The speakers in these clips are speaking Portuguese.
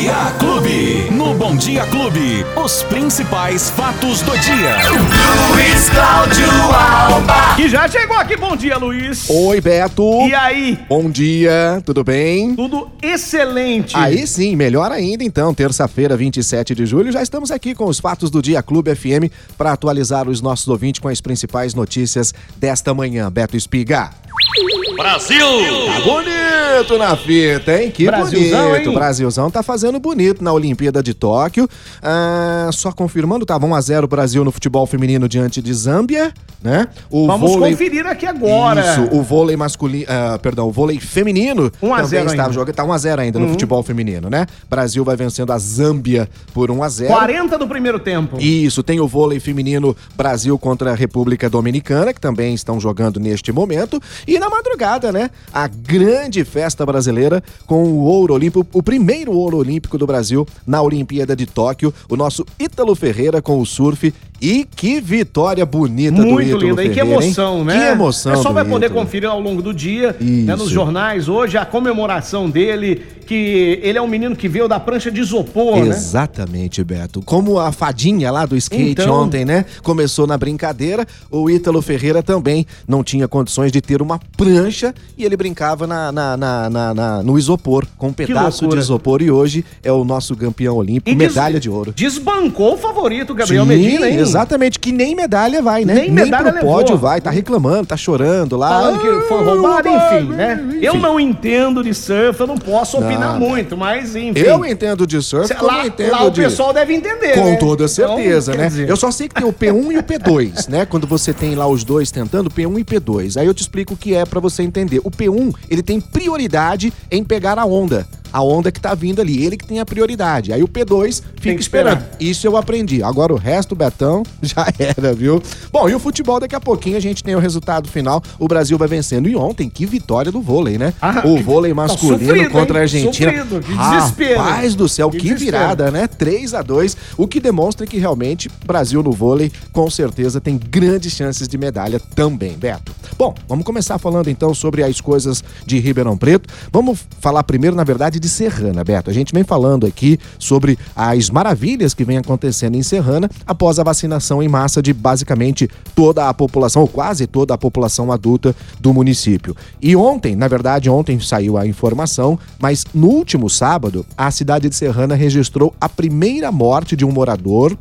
Dia Clube. No Bom Dia Clube, os principais fatos do dia. Luiz Cláudio Alba. Que já chegou aqui. Bom dia, Luiz. Oi, Beto. E aí? Bom dia, tudo bem? Tudo excelente. Aí sim, melhor ainda então. Terça-feira, 27 de julho, já estamos aqui com os fatos do Dia Clube FM para atualizar os nossos ouvintes com as principais notícias desta manhã. Beto Espiga. Brasil! Tá bonito na fita, hein? Que Brasilzão, bonito. hein? Brasilzão tá fazendo bonito na Olimpíada de Tóquio. Ah, só confirmando, tava 1x0 Brasil no futebol feminino diante de Zâmbia, né? O Vamos vôlei- conferir aqui agora. Isso, o vôlei masculino, ah, perdão, o vôlei feminino 1 a 0 também estava ainda. jogando, tá 1 a 0 ainda no futebol feminino, né? Brasil vai vencendo a Zâmbia por 1 a 0. 40 do primeiro tempo. Isso, tem o vôlei feminino Brasil contra a República Dominicana, que também estão jogando neste momento. E na madrugada, né? A grande festa brasileira com o ouro olímpico, o primeiro ouro olímpico do Brasil na Olimpíada de Tóquio. O nosso Ítalo Ferreira com o surf. E que vitória bonita do Muito Ítalo linda. E que Ferreira, hein? emoção, né? Que emoção. O pessoal do vai poder Ítalo. conferir ao longo do dia, né, nos jornais, hoje, a comemoração dele, que ele é um menino que veio da prancha de isopor, né? Exatamente, Beto. Como a fadinha lá do skate Então. ontem, né? Começou na brincadeira, o Ítalo Ferreira também não tinha condições de ter uma prancha e ele brincava na, na- na- na- no isopor, com um pedaço de isopor. E hoje é o nosso campeão olímpico, des- medalha de ouro. Desbancou o favorito, Gabriel Sim, Medina, hein? Exatamente, que nem medalha vai, né? Nem medalha pro pódio levou. vai, tá reclamando, tá chorando lá. Falando que foi Ah, roubado, enfim, né? Eu Enfim. não entendo de surf, eu não posso opinar Não. muito, mas enfim. Eu entendo de surf, Cê- lá, eu entendo lá o de... pessoal deve entender, Com né? toda certeza, Então, né? dizer, Eu só sei que tem o P1 e o P2, né? Quando você tem lá os dois tentando, P1 e P2. Aí eu te explico o que é pra você entender. O P1, ele tem prioridade em pegar a onda. A onda que tá vindo ali, ele que tem a prioridade. Aí o P2 fica esperando. Isso eu aprendi. Agora o resto, Betão, já era, viu? Bom, e o futebol, daqui a pouquinho a gente tem o resultado final. O Brasil vai vencendo. E ontem, que vitória do vôlei, né? Ah, o vôlei tá masculino sofrido, contra a? Argentina. Sofrido, que desespero. Rapaz do céu, Que que, virada, né? 3 a 2 o que demonstra que realmente Brasil no vôlei, com certeza, tem grandes chances de medalha também, Beto. Bom, vamos começar falando então sobre as coisas de Ribeirão Preto. Vamos falar primeiro, na verdade, de Serrana, Beto. A gente vem falando aqui sobre as maravilhas que vem acontecendo em Serrana após a vacinação em massa de basicamente toda a população, ou quase toda a população adulta do município. E ontem, na verdade, ontem saiu a informação, mas no último sábado, a cidade de Serrana registrou a primeira morte de um morador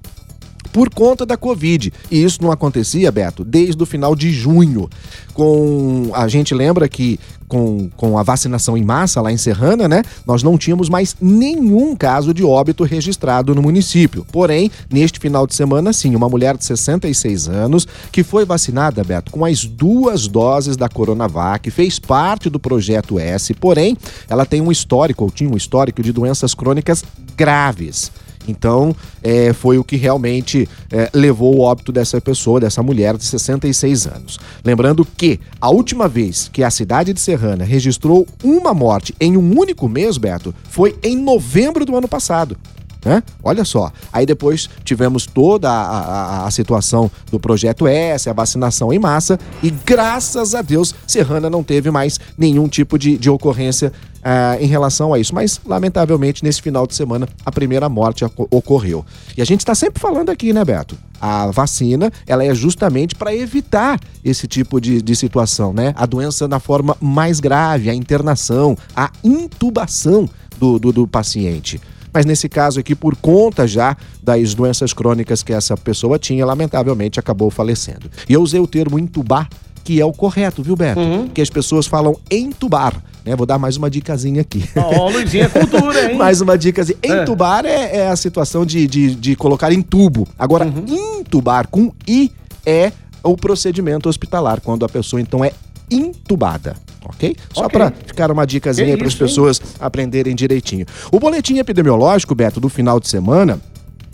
por conta da Covid. E isso não acontecia, Beto, desde o final de junho. Com a gente lembra que com, com a vacinação em massa lá em Serrana, né? Nós não tínhamos mais nenhum caso de óbito registrado no município. Porém, neste final de semana, sim, uma mulher de 66 anos que foi vacinada, Beto, com as duas doses da Coronavac, fez parte do projeto S, porém, ela tem um histórico, ou tinha um histórico de doenças crônicas graves. Então, é, foi o que realmente é, levou o óbito dessa pessoa, dessa mulher de 66 anos. Lembrando que a última vez que a cidade de Serrana registrou uma morte em um único mês, Beto, foi em novembro do ano passado. Né? Olha só. Aí depois tivemos toda a, a- a situação do projeto S, a vacinação em massa, e graças a Deus, Serrana não teve mais nenhum tipo de, de ocorrência ah, em relação a isso. Mas, lamentavelmente, nesse final de semana, a primeira morte oco- ocorreu. E a gente está sempre falando aqui, né, Beto? A vacina, ela é justamente para evitar esse tipo de, de situação, né? A doença na forma mais grave, a internação, a intubação do, do, do paciente. Mas nesse caso aqui, por conta já das doenças crônicas que essa pessoa tinha, lamentavelmente acabou falecendo. E eu usei o termo entubar, que é o correto, viu, Beto? Que as pessoas falam entubar. Né? Vou dar mais uma dicasinha aqui. Ó, Luizinho, é cultura, hein? Mais uma dica. assim, É. Entubar é, é a situação de, de, de colocar em tubo. Agora, Uhum. intubar com I é o procedimento hospitalar, quando a pessoa então é intubada. Ok? Só Ok. para ficar uma dicasinha para as isso, hein? pessoas aprenderem direitinho. O boletim epidemiológico, Beto, do final de semana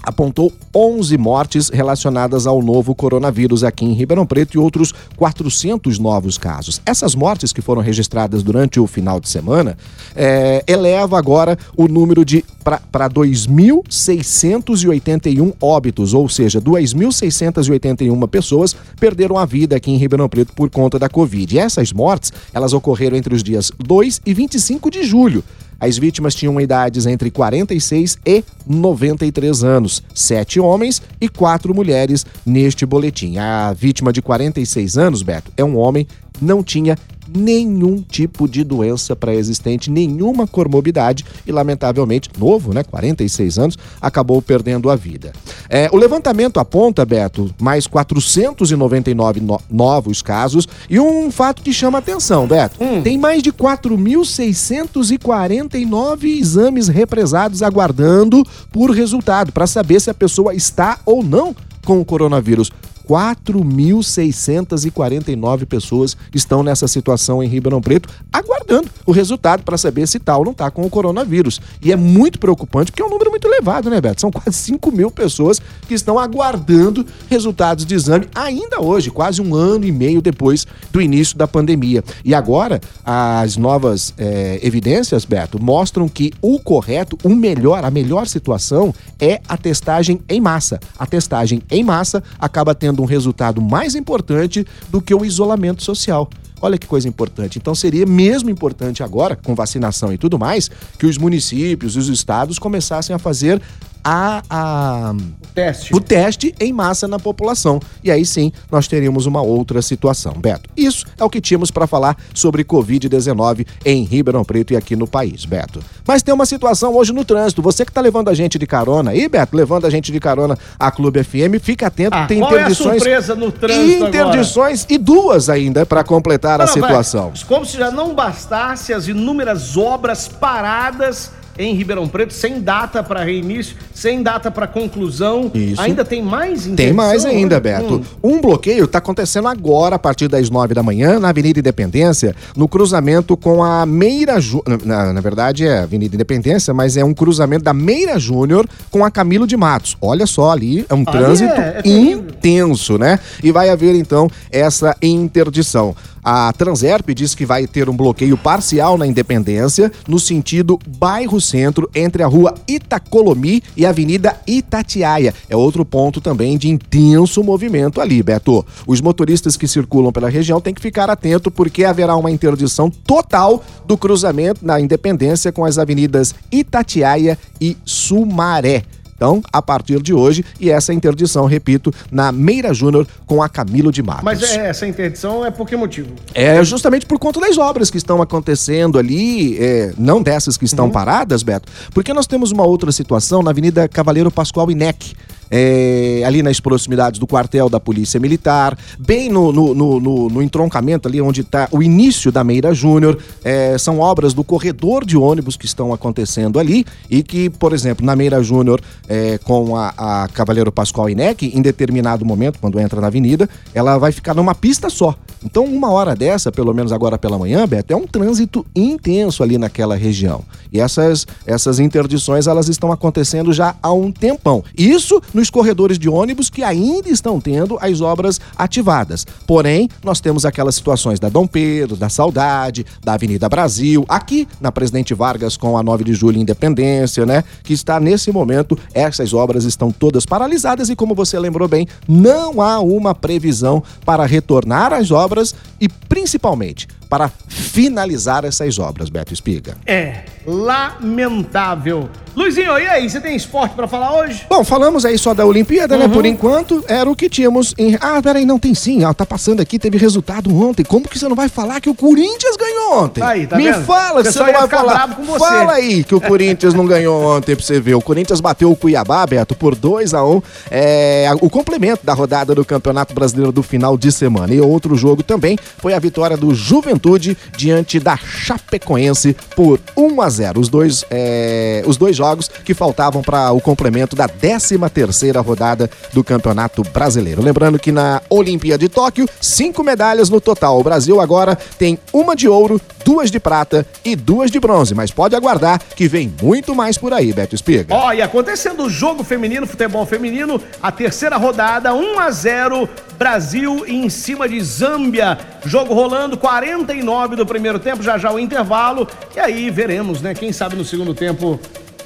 apontou 11 mortes relacionadas ao novo coronavírus aqui em Ribeirão Preto e outros 400 novos casos. Essas mortes que foram registradas durante o final de semana é, eleva agora o número de para 2.681 óbitos, ou seja, 2.681 pessoas perderam a vida aqui em Ribeirão Preto por conta da Covid. E essas mortes, elas ocorreram entre os dias 2 e 25 de julho. As vítimas tinham idades entre 46 e 93 anos, sete homens e quatro mulheres neste boletim. A vítima de 46 anos, Beto, é um homem, não tinha nenhum tipo de doença pré-existente, nenhuma comorbidade e, lamentavelmente, novo, né? 46 anos, acabou perdendo a vida. É, o levantamento aponta, Beto, mais 499 no novos casos e um fato que chama atenção, Beto. Hum. Tem mais de 4.649 exames represados aguardando por resultado para saber se a pessoa está ou não com o coronavírus. 4.649 pessoas estão nessa situação em Ribeirão Preto, aguardando o resultado para saber se tal não está com o coronavírus. E é muito preocupante, porque é um número muito elevado, né, Beto? São quase 5 mil pessoas que estão aguardando resultados de exame ainda hoje, quase um ano e meio depois do início da pandemia. E agora, as novas é, evidências, Beto, mostram que o correto, o melhor, a melhor situação é a testagem em massa. A testagem em massa acaba tendo tendo um resultado mais importante do que o isolamento social. Olha que coisa importante. Então seria mesmo importante agora, com vacinação e tudo mais, que os municípios e os estados começassem a fazer a, a o, teste. o teste em massa na população. E aí sim nós teríamos uma outra situação. Beto, isso é o que tínhamos para falar sobre Covid-19 em Ribeirão Preto e aqui no país, Beto. Mas tem uma situação hoje no trânsito. Você que está levando a gente de carona aí, Beto, levando a gente de carona a Clube FM, fica atento, ah, tem qual interdições. É a surpresa no trânsito interdições agora? e duas ainda para completar Não, a situação. Vai, como se já não bastasse as inúmeras obras paradas em Ribeirão Preto, sem data para reinício, sem data para conclusão. Isso. Ainda tem mais Tem mais ainda, Beto. Hum. Um bloqueio está acontecendo agora, a partir das nove da manhã, na Avenida Independência, no cruzamento com a Meira Júnior. Na, na, verdade, é Avenida Independência, mas é um cruzamento da Meira Júnior com a Camilo de Matos. Olha só, ali é um trânsito é, é intenso, né? E vai haver, então, essa interdição. A Transerp diz que vai ter um bloqueio parcial na Independência, no sentido bairro centro, entre a rua Itacolomi e a Avenida Itatiaia. É outro ponto também de intenso movimento ali, Beto. Os motoristas que circulam pela região têm que ficar atento porque haverá uma interdição total do cruzamento na Independência com as avenidas Itatiaia e Sumaré. Então, a partir de hoje, e essa interdição, repito, na Meira Júnior com a Camilo de Matos. Mas é, essa interdição é por que motivo? É justamente por conta das obras que estão acontecendo ali, é, não dessas que estão uhum. paradas, Beto, porque nós temos uma outra situação na Avenida Cavaleiro Pascoal Inec é, ali nas proximidades do quartel da Polícia Militar, bem no, no, no, no entroncamento ali onde está o início da Meira Júnior. É, são obras do corredor de ônibus que estão acontecendo ali e que, por exemplo, na Meira Júnior, é, com a, a Cavaleiro Pascoal Inec, em determinado momento, quando entra na avenida, ela vai ficar numa pista só. Então, uma hora dessa, pelo menos agora pela manhã, Beto, é um trânsito intenso ali naquela região. E essas, essas interdições, elas estão acontecendo já há um tempão. Isso nos corredores de ônibus que ainda estão tendo as obras ativadas. Porém, nós temos aquelas situações da Dom Pedro, da Saudade, da Avenida Brasil, aqui na Presidente Vargas com a 9 de julho Independência, né? Que está nesse momento, essas obras estão todas paralisadas e como você lembrou bem, não há uma previsão para retornar às obras e principalmente para finalizar essas obras, Beto Espiga. É, lamentável. Luizinho, e aí, você tem esporte para falar hoje? Bom, falamos aí só da Olimpíada, uhum. né? Por enquanto, era o que tínhamos em. Ah, peraí, não tem sim. Ah, tá passando aqui, teve resultado ontem. Como que você não vai falar que o Corinthians ganhou ontem? Aí, tá Me vendo? fala que você não vai falar. Fala aí que o Corinthians não ganhou ontem pra você ver. O Corinthians bateu o Cuiabá, Beto, por 2 a 1 um, é, O complemento da rodada do Campeonato Brasileiro do final de semana. E outro jogo também foi a vitória do Juventude diante da Chapecoense por 1 a 0 Os dois, é, os dois jogos que faltavam para o complemento da 13 terceira rodada do Campeonato Brasileiro. Lembrando que na Olimpíada de Tóquio, cinco medalhas no total. O Brasil agora tem uma de ouro, duas de prata e duas de bronze. Mas pode aguardar que vem muito mais por aí, Beto Espiga. Oh, e acontecendo o jogo feminino, futebol feminino, a terceira rodada, 1 a 0 Brasil em cima de Zâmbia. Jogo rolando, 49 do primeiro tempo, já já o intervalo. E aí veremos, né? Quem sabe no segundo tempo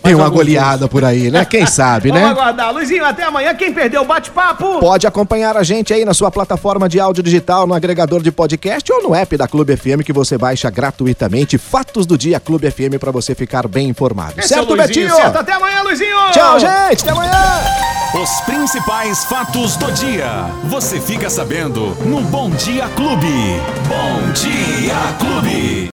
tem uma goleada por aí, né? Quem sabe, né? Vamos aguardar. Luizinho, até amanhã. Quem perdeu o bate-papo? Pode acompanhar a gente aí na sua plataforma de áudio digital, no agregador de podcast ou no app da Clube FM que você baixa gratuitamente. Fatos do Dia Clube FM para você ficar bem informado. Esse é certo, Luizinho, Betinho? Certo, até amanhã, Luizinho. Tchau, gente. Até amanhã. Os principais fatos do dia. Você fica sabendo no Bom Dia Clube. Bom Dia Clube.